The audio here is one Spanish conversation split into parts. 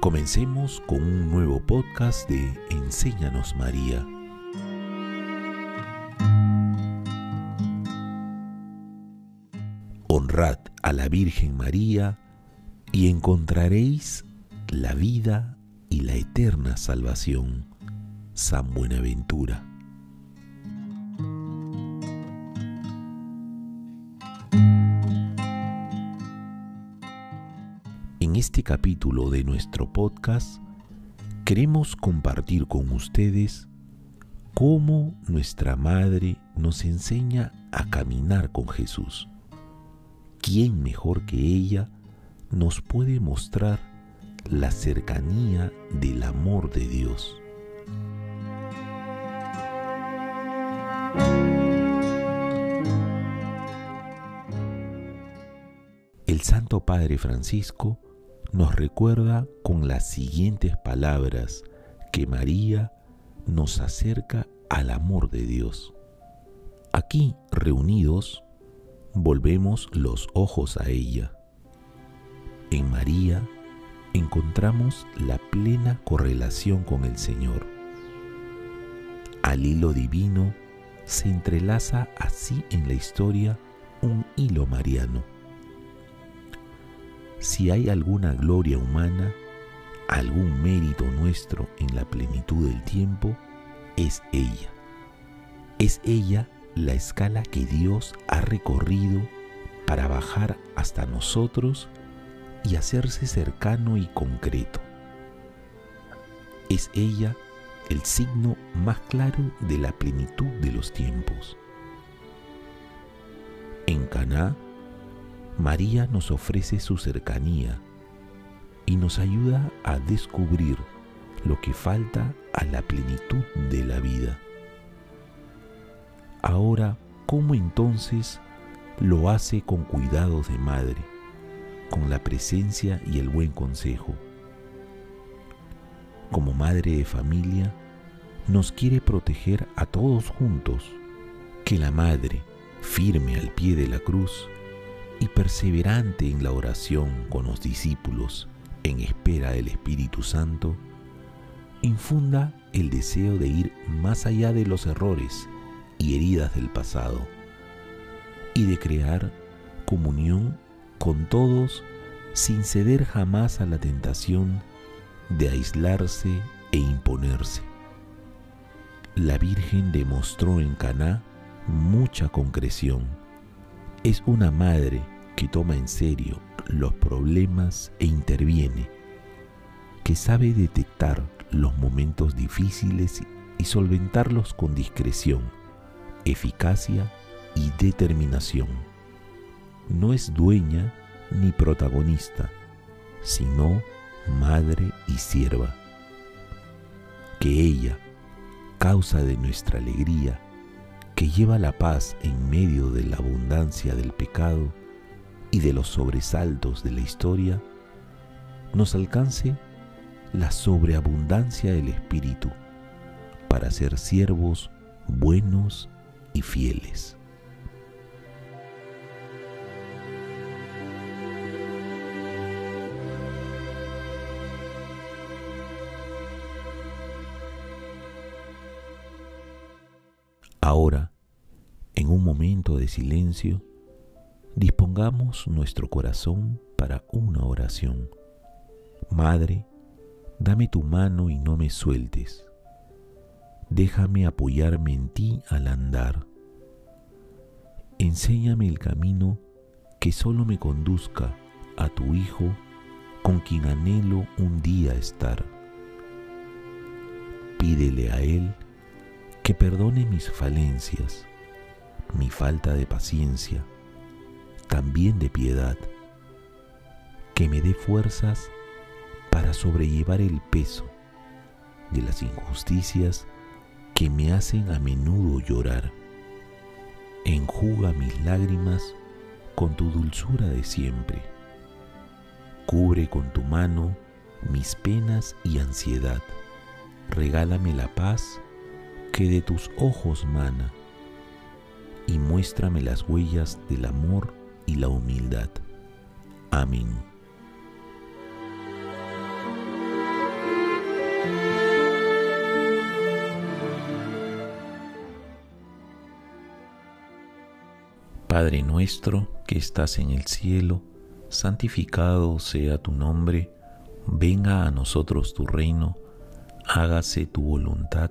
Comencemos con un nuevo podcast de Enséñanos María. Honrad a la Virgen María y encontraréis la vida y la eterna salvación. San Buenaventura. Este capítulo de nuestro podcast queremos compartir con ustedes cómo nuestra Madre nos enseña a caminar con Jesús. ¿Quién mejor que ella nos puede mostrar la cercanía del amor de Dios? El Santo Padre Francisco nos recuerda con las siguientes palabras que María nos acerca al amor de Dios. Aquí reunidos, volvemos los ojos a ella. En María encontramos la plena correlación con el Señor. Al hilo divino se entrelaza así en la historia un hilo mariano si hay alguna gloria humana, algún mérito nuestro en la plenitud del tiempo, es ella. Es ella la escala que Dios ha recorrido para bajar hasta nosotros y hacerse cercano y concreto. Es ella el signo más claro de la plenitud de los tiempos. En Caná María nos ofrece su cercanía y nos ayuda a descubrir lo que falta a la plenitud de la vida. Ahora, ¿cómo entonces lo hace con cuidados de madre, con la presencia y el buen consejo? Como madre de familia, nos quiere proteger a todos juntos, que la madre, firme al pie de la cruz, y perseverante en la oración con los discípulos en espera del Espíritu Santo, infunda el deseo de ir más allá de los errores y heridas del pasado y de crear comunión con todos sin ceder jamás a la tentación de aislarse e imponerse. La Virgen demostró en Caná mucha concreción. Es una madre que toma en serio los problemas e interviene, que sabe detectar los momentos difíciles y solventarlos con discreción, eficacia y determinación. No es dueña ni protagonista, sino madre y sierva. Que ella, causa de nuestra alegría, que lleva la paz en medio de la abundancia del pecado, y de los sobresaltos de la historia, nos alcance la sobreabundancia del Espíritu para ser siervos buenos y fieles. Ahora, en un momento de silencio, Dispongamos nuestro corazón para una oración. Madre, dame tu mano y no me sueltes. Déjame apoyarme en ti al andar. Enséñame el camino que solo me conduzca a tu Hijo con quien anhelo un día estar. Pídele a Él que perdone mis falencias, mi falta de paciencia, también de piedad, que me dé fuerzas para sobrellevar el peso de las injusticias que me hacen a menudo llorar. Enjuga mis lágrimas con tu dulzura de siempre. Cubre con tu mano mis penas y ansiedad. Regálame la paz que de tus ojos mana, y muéstrame las huellas del amor y la humildad. Amén. Padre nuestro que estás en el cielo, santificado sea tu nombre, venga a nosotros tu reino, hágase tu voluntad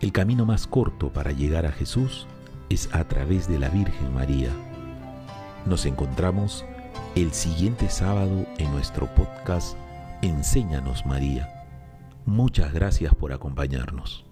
El camino más corto para llegar a Jesús es a través de la Virgen María. Nos encontramos el siguiente sábado en nuestro podcast Enséñanos María. Muchas gracias por acompañarnos.